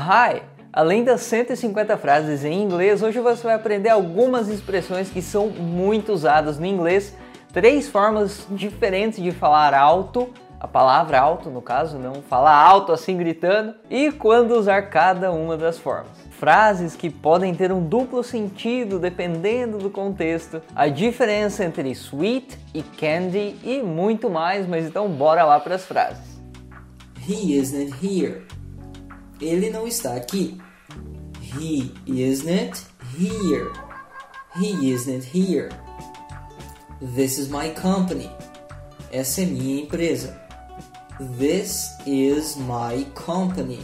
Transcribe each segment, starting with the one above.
Hi! Além das 150 frases em inglês, hoje você vai aprender algumas expressões que são muito usadas no inglês, três formas diferentes de falar alto, a palavra alto no caso, não falar alto assim gritando, e quando usar cada uma das formas. Frases que podem ter um duplo sentido dependendo do contexto, a diferença entre sweet e candy e muito mais, mas então bora lá para as frases. He isn't here. Ele não está aqui. He isn't here. He isn't here. This is my company. Essa é minha empresa. This is my company.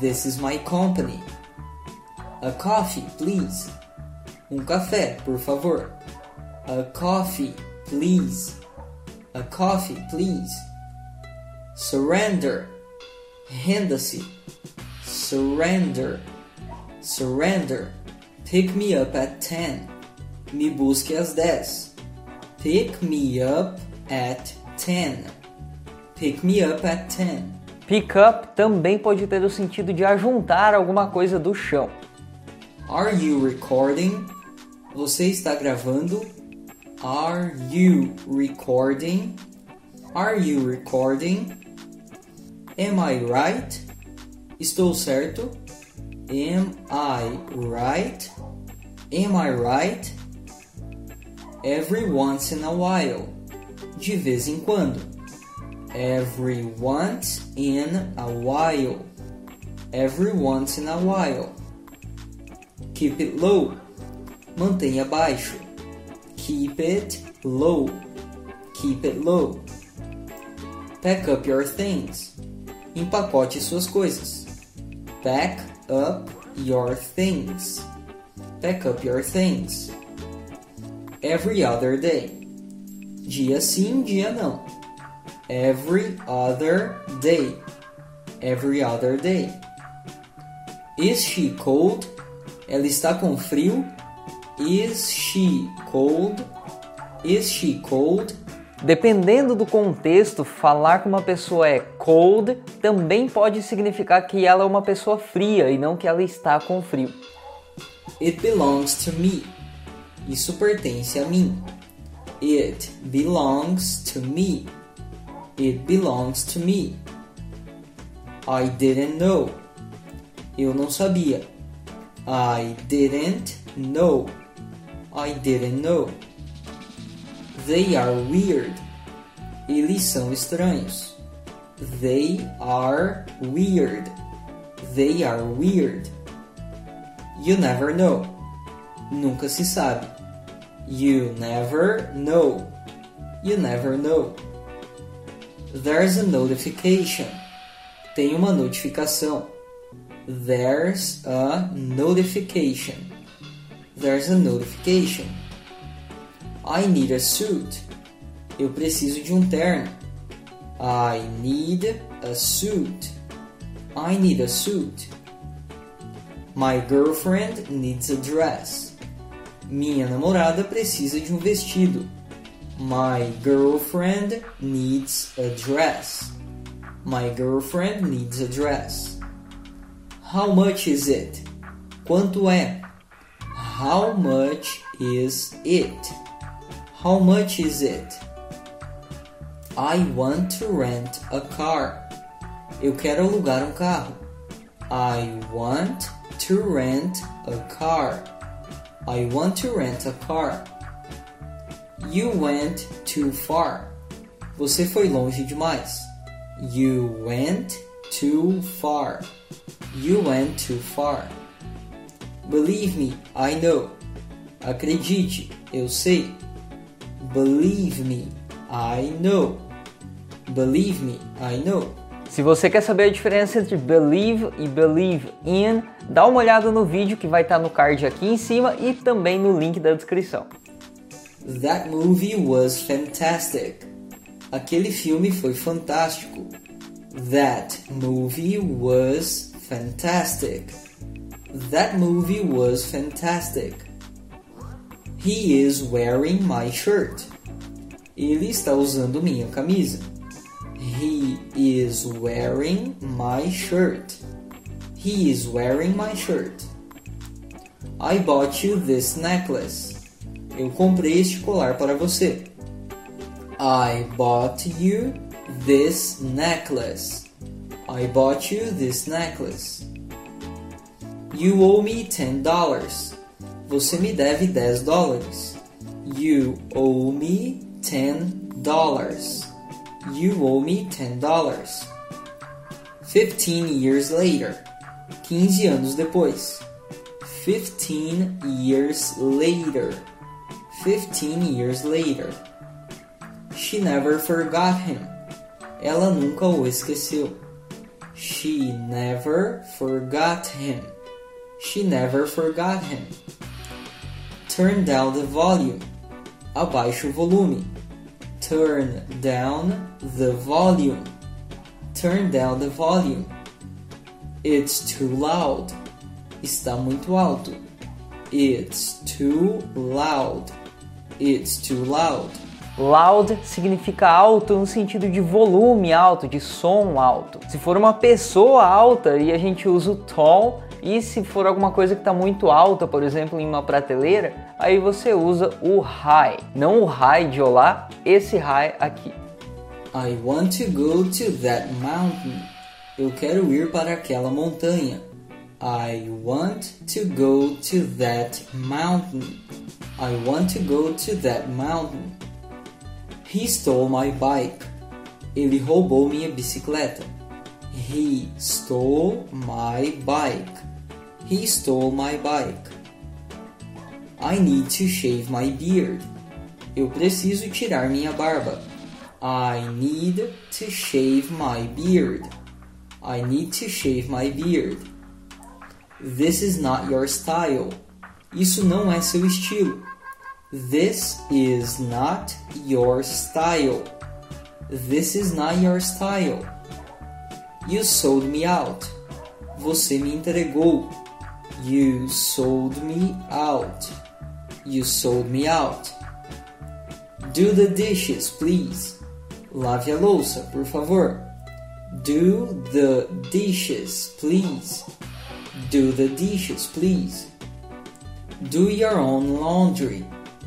This is my company. A coffee, please. Um café, por favor. A coffee, please. A coffee, please. Surrender. Renda-se. Surrender. Surrender. Pick me up at 10. Me busque às 10. Pick me up at 10. Pick me up at 10. Pick up também pode ter o sentido de ajuntar alguma coisa do chão. Are you recording? Você está gravando? Are you recording? Are you recording? Am I right? Estou certo? Am I right? Am I right? Every once in a while. De vez em quando. Every once in a while. Every once in a while. Keep it low. Mantenha baixo. Keep it low. Keep it low. Pack up your things. Empacote suas coisas. Pack up your things. Pack up your things. Every other day. Dia sim, dia não. Every other day. Every other day. Is she cold? Ela está com frio? Is she cold? Is she cold? Dependendo do contexto, falar que uma pessoa é cold também pode significar que ela é uma pessoa fria e não que ela está com frio. It belongs to me. Isso pertence a mim. It belongs to me. It belongs to me. I didn't know. Eu não sabia. I didn't know. I didn't know. They are weird. Eles são estranhos. They are weird. They are weird. You never know. Nunca se sabe. You never know. You never know. There's a notification. Tem uma notificação. There's a notification. There's a notification. I need a suit. Eu preciso de um terno. I need a suit. I need a suit. My girlfriend needs a dress. Minha namorada precisa de um vestido. My girlfriend needs a dress. My girlfriend needs a dress. How much is it? Quanto é? How much is it? How much is it? I want to rent a car. Eu quero alugar um carro. I want to rent a car. I want to rent a car. You went too far. Você foi longe demais. You went too far. You went too far. Believe me, I know. Acredite, eu sei. Believe me, I know. Believe me, I know. Se você quer saber a diferença entre believe e believe in, dá uma olhada no vídeo que vai estar no card aqui em cima e também no link da descrição. That movie was fantastic. Aquele filme foi fantástico. That movie was fantastic. That movie was fantastic. He is wearing my shirt. Ele está usando minha camisa. He is wearing my shirt. He is wearing my shirt. I bought you this necklace. Eu comprei este colar para você. I bought you this necklace. I bought you this necklace. You owe me ten dollars. Você me deve 10 dólares. You owe me ten dollars. You owe me ten dollars. Fifteen years later. 15 anos depois. Fifteen years later. Fifteen years later. She never forgot him. Ela nunca o esqueceu. She never forgot him. She never forgot him. Turn down the volume. Abaixe o volume. Turn down the volume. Turn down the volume. It's too loud. Está muito alto. It's too loud. It's too loud. Loud significa alto no sentido de volume alto, de som alto. Se for uma pessoa alta e a gente usa o tall, e se for alguma coisa que está muito alta, por exemplo, em uma prateleira, aí você usa o high. Não o high de olá, esse high aqui. I want to go to that mountain. Eu quero ir para aquela montanha. I want to go to that mountain. I want to go to that mountain. He stole my bike. Ele roubou minha bicicleta. He stole my bike. He stole my bike. I need to shave my beard. Eu preciso tirar minha barba. I need to shave my beard. I need to shave my beard. This is not your style. Isso não é seu estilo. This is not your style. This is not your style. You sold me out. Você me entregou. You sold me out. You sold me out. Do the dishes, please. Lave a louça, por favor. Do the dishes, please. Do the dishes, please. Do your own laundry.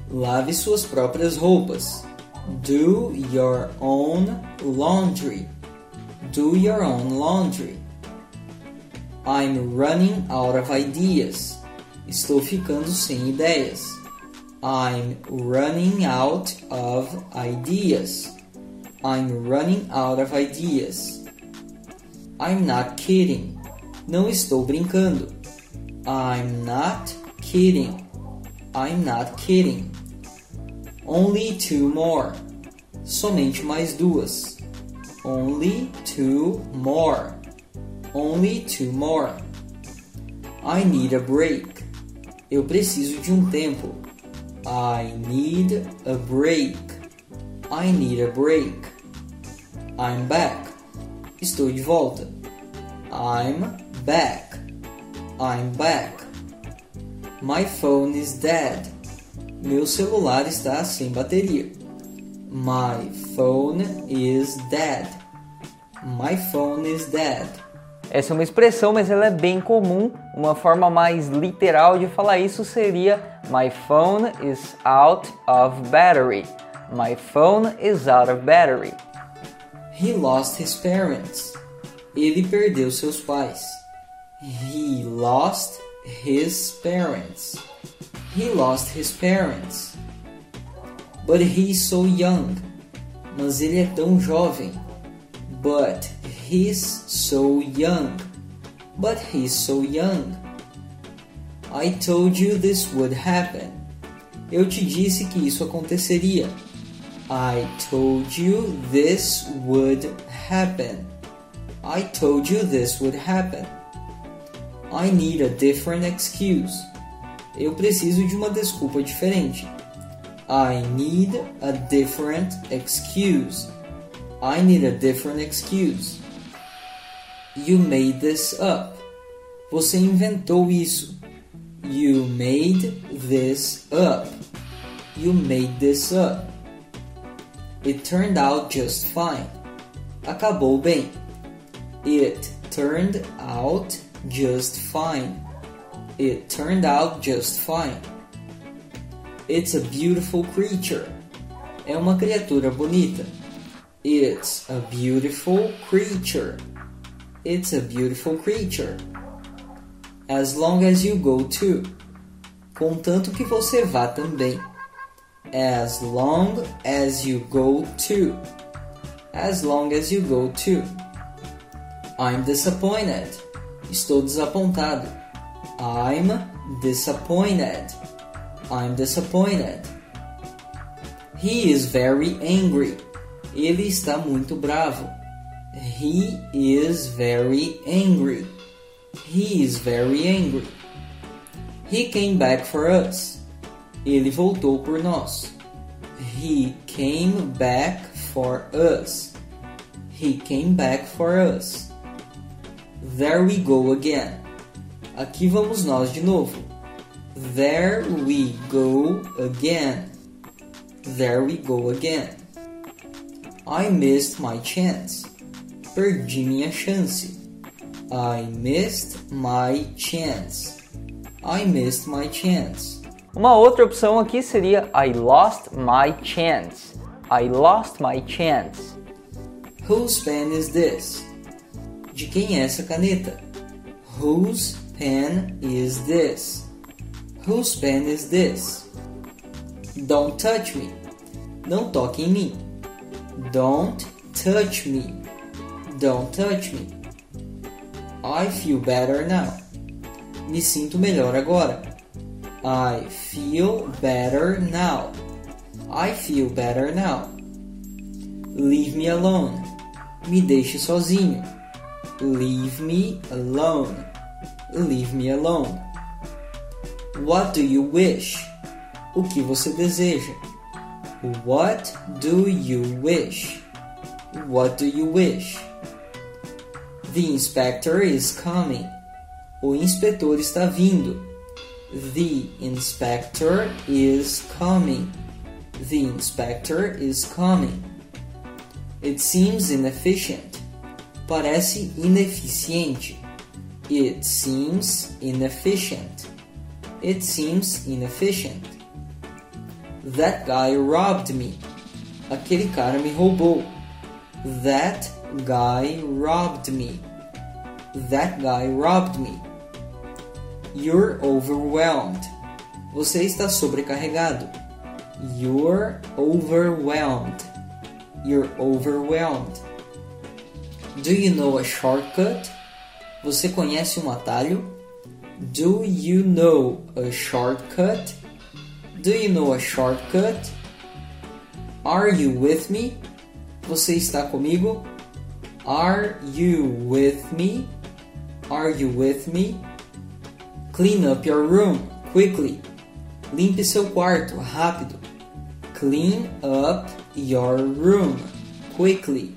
Lave suas próprias roupas. Do your own laundry. Do your own laundry. I'm running out of ideas. Estou ficando sem ideias. I'm running out of ideas. I'm running out of ideas. I'm not kidding. Não estou brincando. I'm not kidding. I'm not kidding. Only two more. Somente mais duas. Only two more. Only two more. I need a break. Eu preciso de um tempo. I need a break. I need a break. I'm back. Estou de volta. I'm back. I'm back. My phone is dead. Meu celular está sem bateria. My phone is dead. My phone is dead. Essa é uma expressão, mas ela é bem comum. Uma forma mais literal de falar isso seria My phone is out of battery. My phone is out of battery. He lost his parents. Ele perdeu seus pais. He lost his parents. He lost his parents. But he's so young. Mas ele é tão jovem. But he's so young. But he's so young. I told you this would happen. Eu te disse que isso aconteceria. I told you this would happen. I told you this would happen. I need a different excuse. Eu preciso de uma desculpa diferente. I need a different excuse. I need a different excuse. You made this up. Você inventou isso. You made this up. You made this up. It turned out just fine. Acabou bem. It turned out just fine. It turned out just fine. It's a beautiful creature. É uma criatura bonita. It's a beautiful creature. It's a beautiful creature. As long as you go too. Contanto que você vá também. As long as you go too. As long as you go too. I'm disappointed. Estou desapontado. I'm disappointed. I'm disappointed. He is very angry. Ele está muito bravo. He is very angry. He is very angry. He came back for us. Ele voltou por nós. He came back for us. He came back for us. There we go again. Aqui vamos nós de novo. There we go again. There we go again. I missed my chance. Perdi minha chance. I missed my chance. I missed my chance. Uma outra opção aqui seria I lost my chance. I lost my chance. Whose pen is this? De quem é essa caneta? Whose pen is this? Whose pen is this? Don't touch me. Não toque em mim. Don't touch me. Don't touch me. I feel better now. Me sinto melhor agora. I feel better now. I feel better now. Leave me alone. Me deixe sozinho. Leave me alone. Leave me alone. What do you wish? O que você deseja? What do you wish? What do you wish? The inspector is coming. O inspetor está vindo. The inspector is coming. The inspector is coming. It seems inefficient. Parece ineficiente. It seems inefficient. It seems inefficient. That guy robbed me. Aquele cara me roubou. That guy robbed me. That guy robbed me. You're overwhelmed. Você está sobrecarregado. You're overwhelmed. You're overwhelmed. Do you know a shortcut? Você conhece um atalho? Do you know a shortcut? Do you know a shortcut? Are you with me? Você está comigo? Are you with me? Are you with me? Clean up your room quickly. Limpe seu quarto rápido. Clean up your room quickly.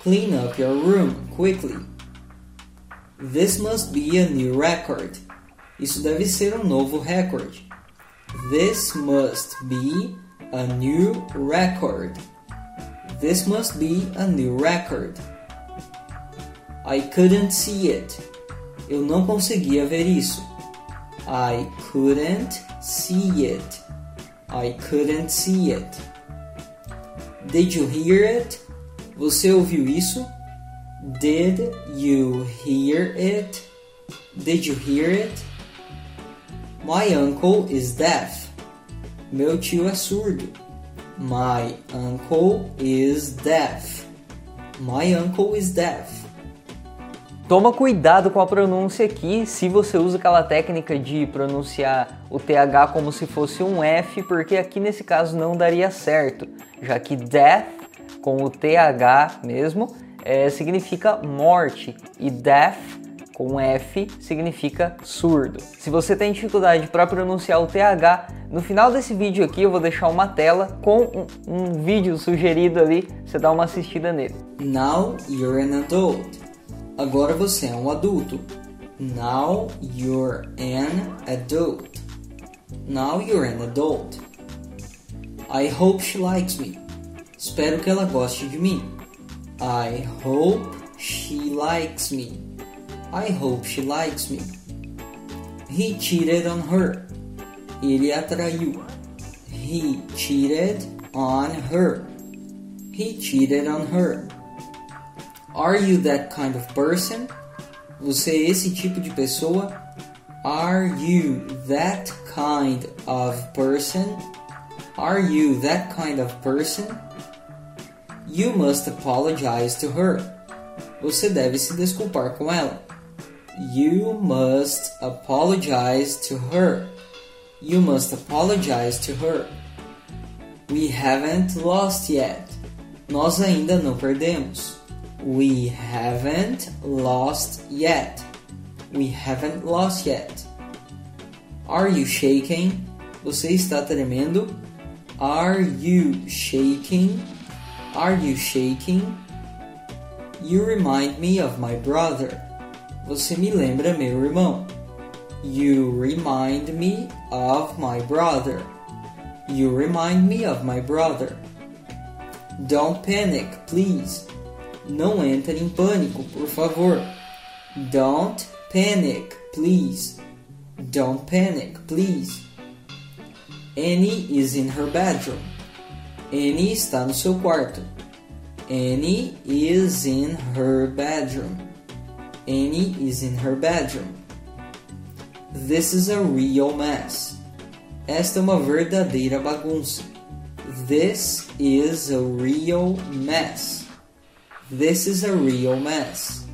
Clean up your room quickly. This must be a new record. Isso deve ser um novo recorde. This must be a new record. This must be a new record. I couldn't see it. Eu não conseguia ver isso. I couldn't see it. I couldn't see it. Did you hear it? Você ouviu isso? Did you hear it? Did you hear it? My uncle is deaf. Meu tio é surdo. My uncle is deaf. My uncle is deaf. Toma cuidado com a pronúncia aqui, se você usa aquela técnica de pronunciar o TH como se fosse um F, porque aqui nesse caso não daria certo, já que death com o TH mesmo é, significa morte e death com F significa surdo. Se você tem dificuldade para pronunciar o TH, no final desse vídeo aqui eu vou deixar uma tela com um, um vídeo sugerido ali, você dá uma assistida nele. Now you're an adult. Agora você é um adulto. Now you're an adult. Now you're an adult. I hope she likes me. Espero que ela goste de mim. I hope she likes me. I hope she likes me. He cheated on her. Ele a traiu. He cheated on her. He cheated on her. Are you that kind of person? Você é esse tipo de pessoa? Are you that kind of person? Are you that kind of person? You must apologize to her. Você deve se desculpar com ela. You must apologize to her. You must apologize to her. We haven't lost yet. Nós ainda não perdemos. We haven't lost yet. We haven't lost yet. Are you shaking? Você está tremendo? Are you shaking? Are you shaking? You remind me of my brother. Você me lembra meu irmão. You remind me of my brother. You remind me of my brother. Don't panic, please. Não entre em pânico, por favor. Don't panic, please. Don't panic, please. Annie is in her bedroom. Annie está no seu quarto. Annie is in her bedroom. Annie is in her bedroom. This is a real mess. Esta é uma verdadeira bagunça. This is a real mess. This is a real mess.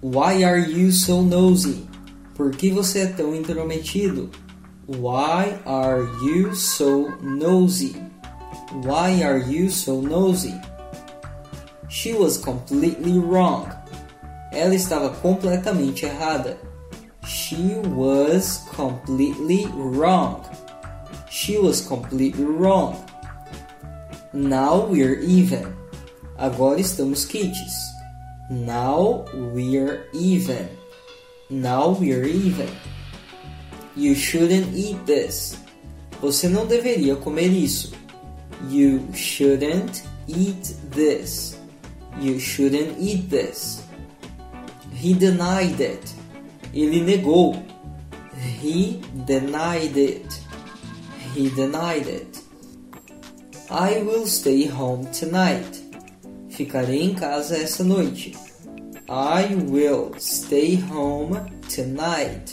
Why are you so nosy? Por que você é tão intrometido? Why are you so nosy? Why are you so nosy? She was completely wrong. Ela estava completamente errada. She was completely wrong. She was completely wrong. Now we're even. Agora estamos quites. Now we're even. Now we're even. You shouldn't eat this. Você não deveria comer isso. You shouldn't eat this. You shouldn't eat this. He denied it. Ele negou. He denied it. He denied it. I will stay home tonight. Ficarei em casa essa noite. I will stay home tonight.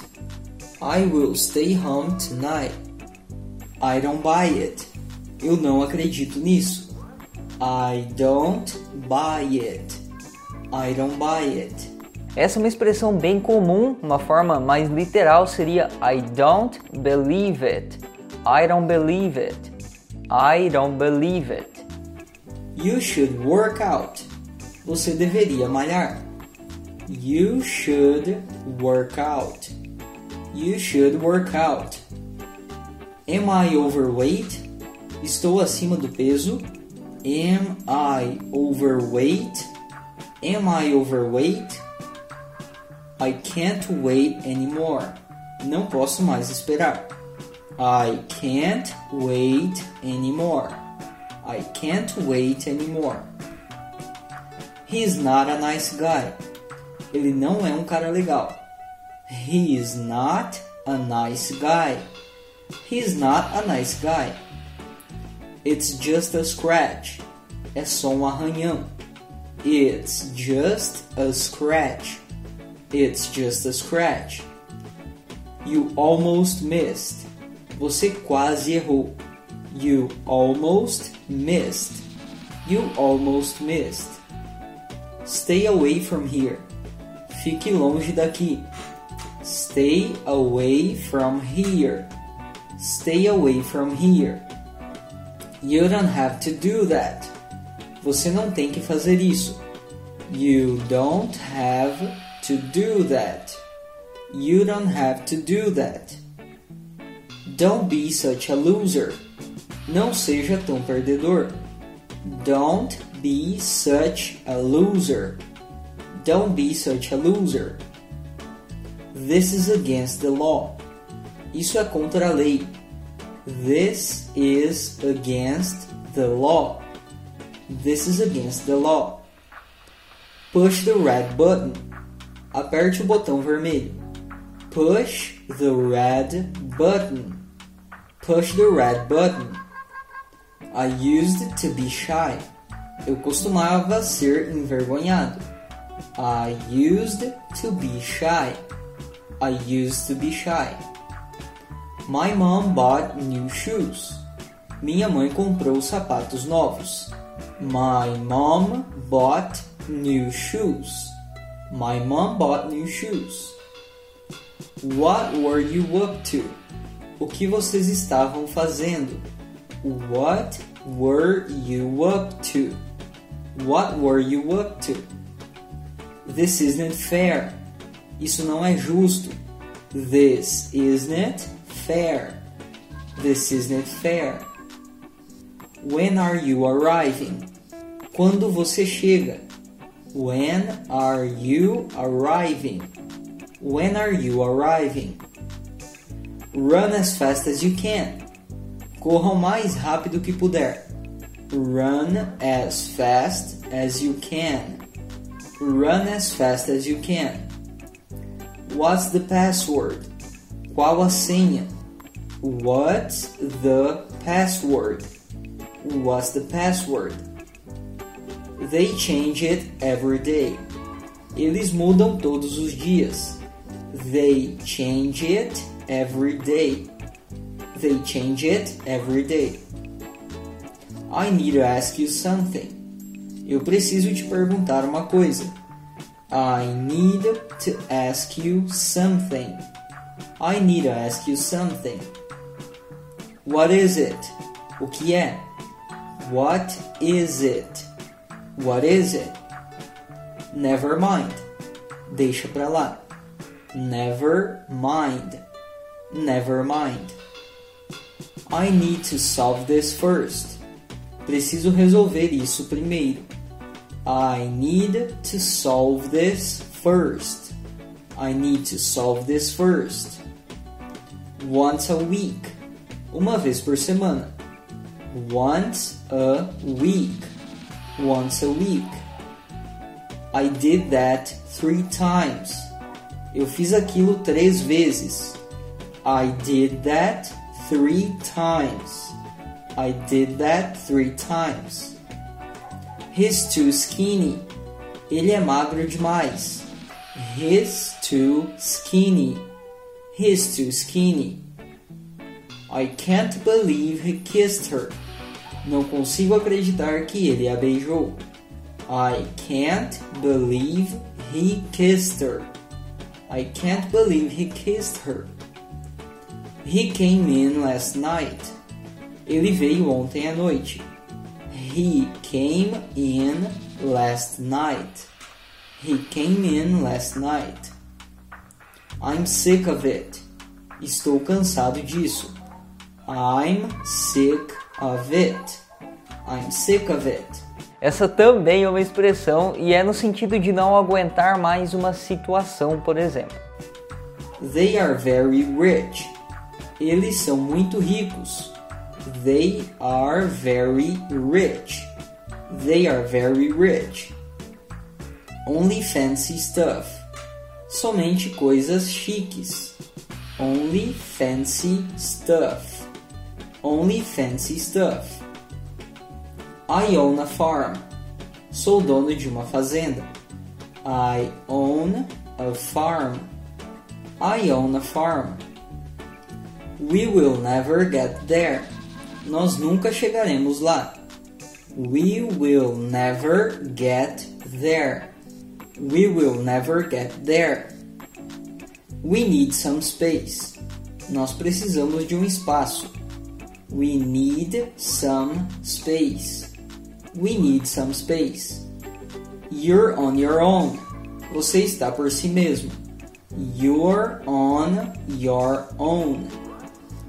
I will stay home tonight. I don't buy it. Eu não acredito nisso. I don't buy it. I don't buy it. Essa é uma expressão bem comum, uma forma mais literal seria I don't believe it. I don't believe it. I don't believe it. You should work out. Você deveria malhar. You should work out. You should work out. Am I overweight? Estou acima do peso. Am I overweight? Am I overweight? I can't wait anymore. Não posso mais esperar. I can't wait anymore. I can't wait anymore. He's not a nice guy. Ele não é um cara legal. He is not a nice guy. He's not a nice guy. It's just a scratch. É só um arranhão. It's just a scratch. It's just a scratch. You almost missed. Você quase errou. You almost missed. You almost missed. Stay away from here. Fique longe daqui. Stay away from here. Stay away from here. You don't have to do that. Você não tem que fazer isso. You don't have to do that. You don't have to do that. Don't be such a loser. Não seja tão perdedor. Don't be such a loser. Don't be such a loser. This is against the law. Isso é contra a lei. This is against the law. This is against the law. Push the red button. Aperte o botão vermelho. Push the red button. Push the red button. I used to be shy. Eu costumava ser envergonhado. I used to be shy. I used to be shy. My mom bought new shoes. Minha mãe comprou sapatos novos. My mom bought new shoes. My mom bought new shoes. What were you up to? O que vocês estavam fazendo? What were you up to? What were you up to? This isn't fair. Isso não é justo. This isn't fair. This isn't fair. When are you arriving? Quando você chega? When are you arriving? When are you arriving? Run as fast as you can. Corra o mais rápido que puder. Run as fast as you can. Run as fast as you can. What's the password? Qual a senha? What's the password? What's the password? They change it every day. Eles mudam todos os dias. They change it every day. They change it every day. I need to ask you something. Eu preciso te perguntar uma coisa. I need to ask you something. I need to ask you something. What is it? O que é? What is it? What is it? Never mind. Deixa pra lá. Never mind. Never mind. I need to solve this first. Preciso resolver isso primeiro. I need to solve this first. I need to solve this first. Once a week. Uma vez por semana. Once a week. Once a week. I did that three times. Eu fiz aquilo três vezes. I did that three times. I did that three times. He's too skinny. Ele é magro demais. He's too skinny. He's too skinny. I can't believe he kissed her. Não consigo acreditar que ele a beijou. I can't believe he kissed her. I can't believe he kissed her. He came in last night. Ele veio ontem à noite. He came in last night. He came in last night. I'm sick of it. Estou cansado disso. I'm sick of it. I'm sick of it. Essa também é uma expressão e é no sentido de não aguentar mais uma situação, por exemplo. They are very rich. Eles são muito ricos. They are very rich. They are very rich. Only fancy stuff. Somente coisas chiques. Only fancy stuff. Only fancy stuff. I own a farm. Sou dono de uma fazenda. I own a farm. I own a farm. We will never get there. Nós nunca chegaremos lá. We will never get there. We will never get there. We need some space. Nós precisamos de um espaço. We need some space. We need some space. You're on your own. Você está por si mesmo. You're on your own.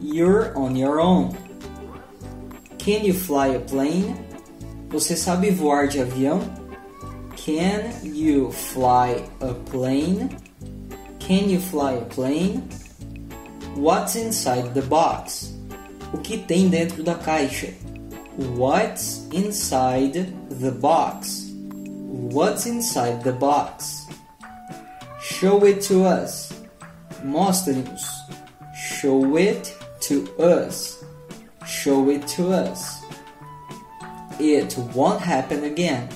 You're on your own. Can you fly a plane? Você sabe voar de avião? Can you fly a plane? Can you fly a plane? What's inside the box? O que tem dentro da caixa? What's inside the box? What's inside the box? Show it to us. Mostre-nos. Show it to us. Show it to us. It won't happen again.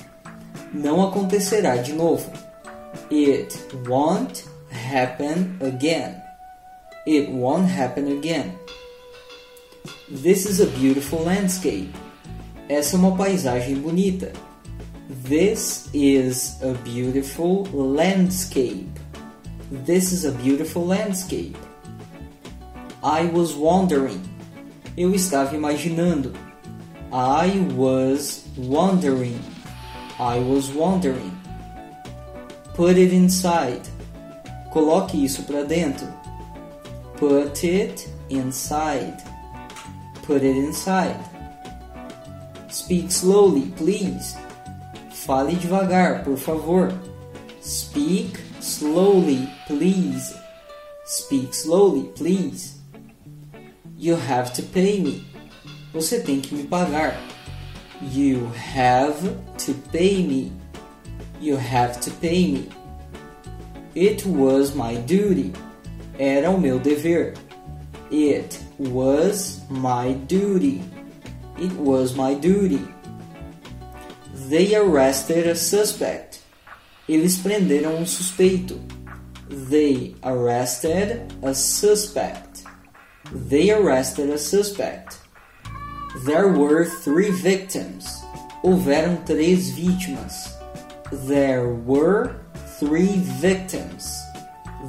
Não acontecerá de novo. It won't happen again. It won't happen again. This is a beautiful landscape. Essa é uma paisagem bonita. This is a beautiful landscape. This is a beautiful landscape. I was wondering. Eu estava imaginando. I was wondering. I was wondering. Put it inside. Coloque isso para dentro. Put it inside. Put it inside. Speak slowly, please. Fale devagar, por favor. Speak slowly, please. Speak slowly, please. You have to pay me. Você tem que me pagar. You have to pay me. You have to pay me. It was my duty. Era o meu dever. It was my duty. It was my duty. They arrested a suspect. Eles prenderam um suspeito. They arrested a suspect. They arrested a suspect. There were three victims. Houveram três vítimas. There were three victims.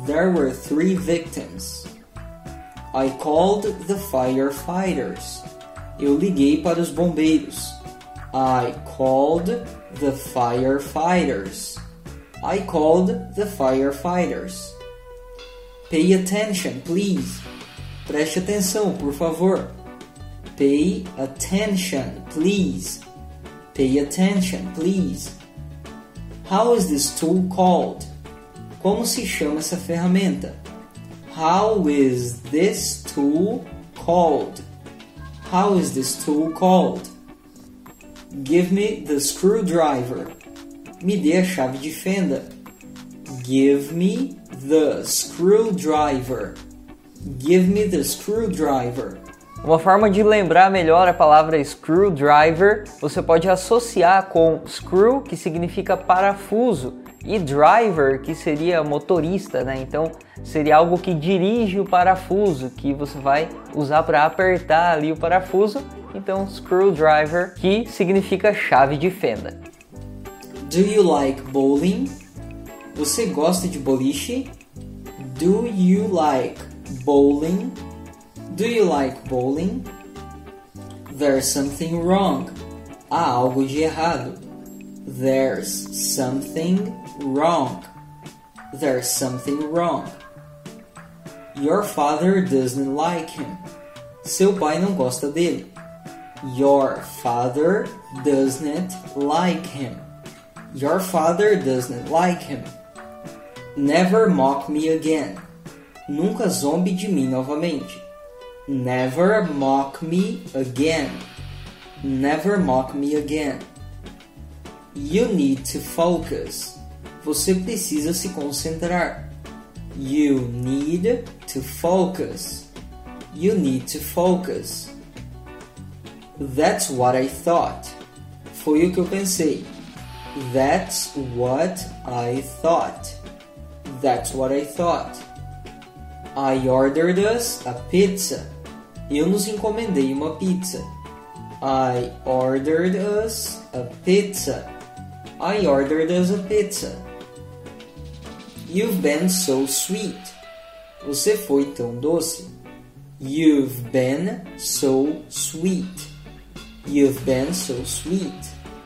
There were three victims. I called the firefighters. Eu liguei para os bombeiros. I called the firefighters. I called the firefighters. Pay attention, please. Preste atenção, por favor. Pay attention, please. Pay attention, please. How is this tool called? Como se chama essa ferramenta? How is this tool called? How is this tool called? Give me the screwdriver. Me dê a chave de fenda. Give me the screwdriver. Give me the screwdriver. Uma forma de lembrar melhor a palavra screwdriver, você pode associar com screw, que significa parafuso, e driver, que seria motorista, né? Então seria algo que dirige o parafuso, que você vai usar para apertar ali o parafuso. Então screwdriver, que significa chave de fenda. Do you like bowling? Você gosta de boliche? Do you like bowling? Do you like bowling? There's something wrong. Há algo de errado. There's something wrong. There's something wrong. Your father doesn't like him. Seu pai não gosta dele. Your father doesn't like him. Your father doesn't like him. Never mock me again. Nunca zombe de mim novamente. Never mock me again. Never mock me again. You need to focus. Você precisa se concentrar. You need to focus. You need to focus. That's what I thought. Foi o que eu pensei. That's what I thought. That's what I thought. I ordered us a pizza. Eu nos encomendei uma pizza. I ordered us a pizza. I ordered us a pizza. You've been so sweet. Você foi tão doce. You've been so sweet. You've been so sweet.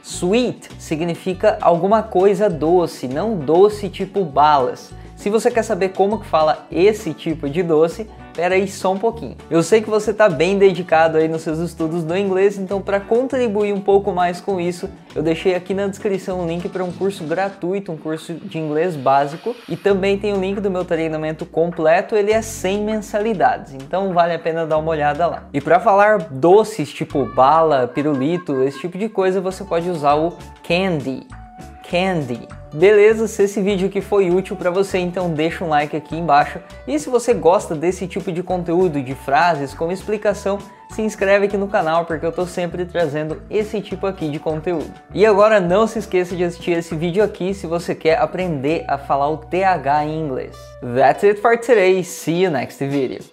Sweet significa alguma coisa doce, não doce tipo balas. Se você quer saber como que fala esse tipo de doce, Espera aí só um pouquinho. Eu sei que você está bem dedicado aí nos seus estudos do inglês, então para contribuir um pouco mais com isso, eu deixei aqui na descrição um link para um curso gratuito, um curso de inglês básico, e também tem o link do meu treinamento completo, ele é sem mensalidades, então vale a pena dar uma olhada lá. E para falar doces tipo bala, pirulito, esse tipo de coisa, você pode usar o candy. Candy Beleza, se esse vídeo aqui foi útil para você, então deixa um like aqui embaixo. E se você gosta desse tipo de conteúdo, de frases com explicação, se inscreve aqui no canal porque eu tô sempre trazendo esse tipo aqui de conteúdo. E agora não se esqueça de assistir esse vídeo aqui se você quer aprender a falar o TH em inglês. That's it for today. See you next video.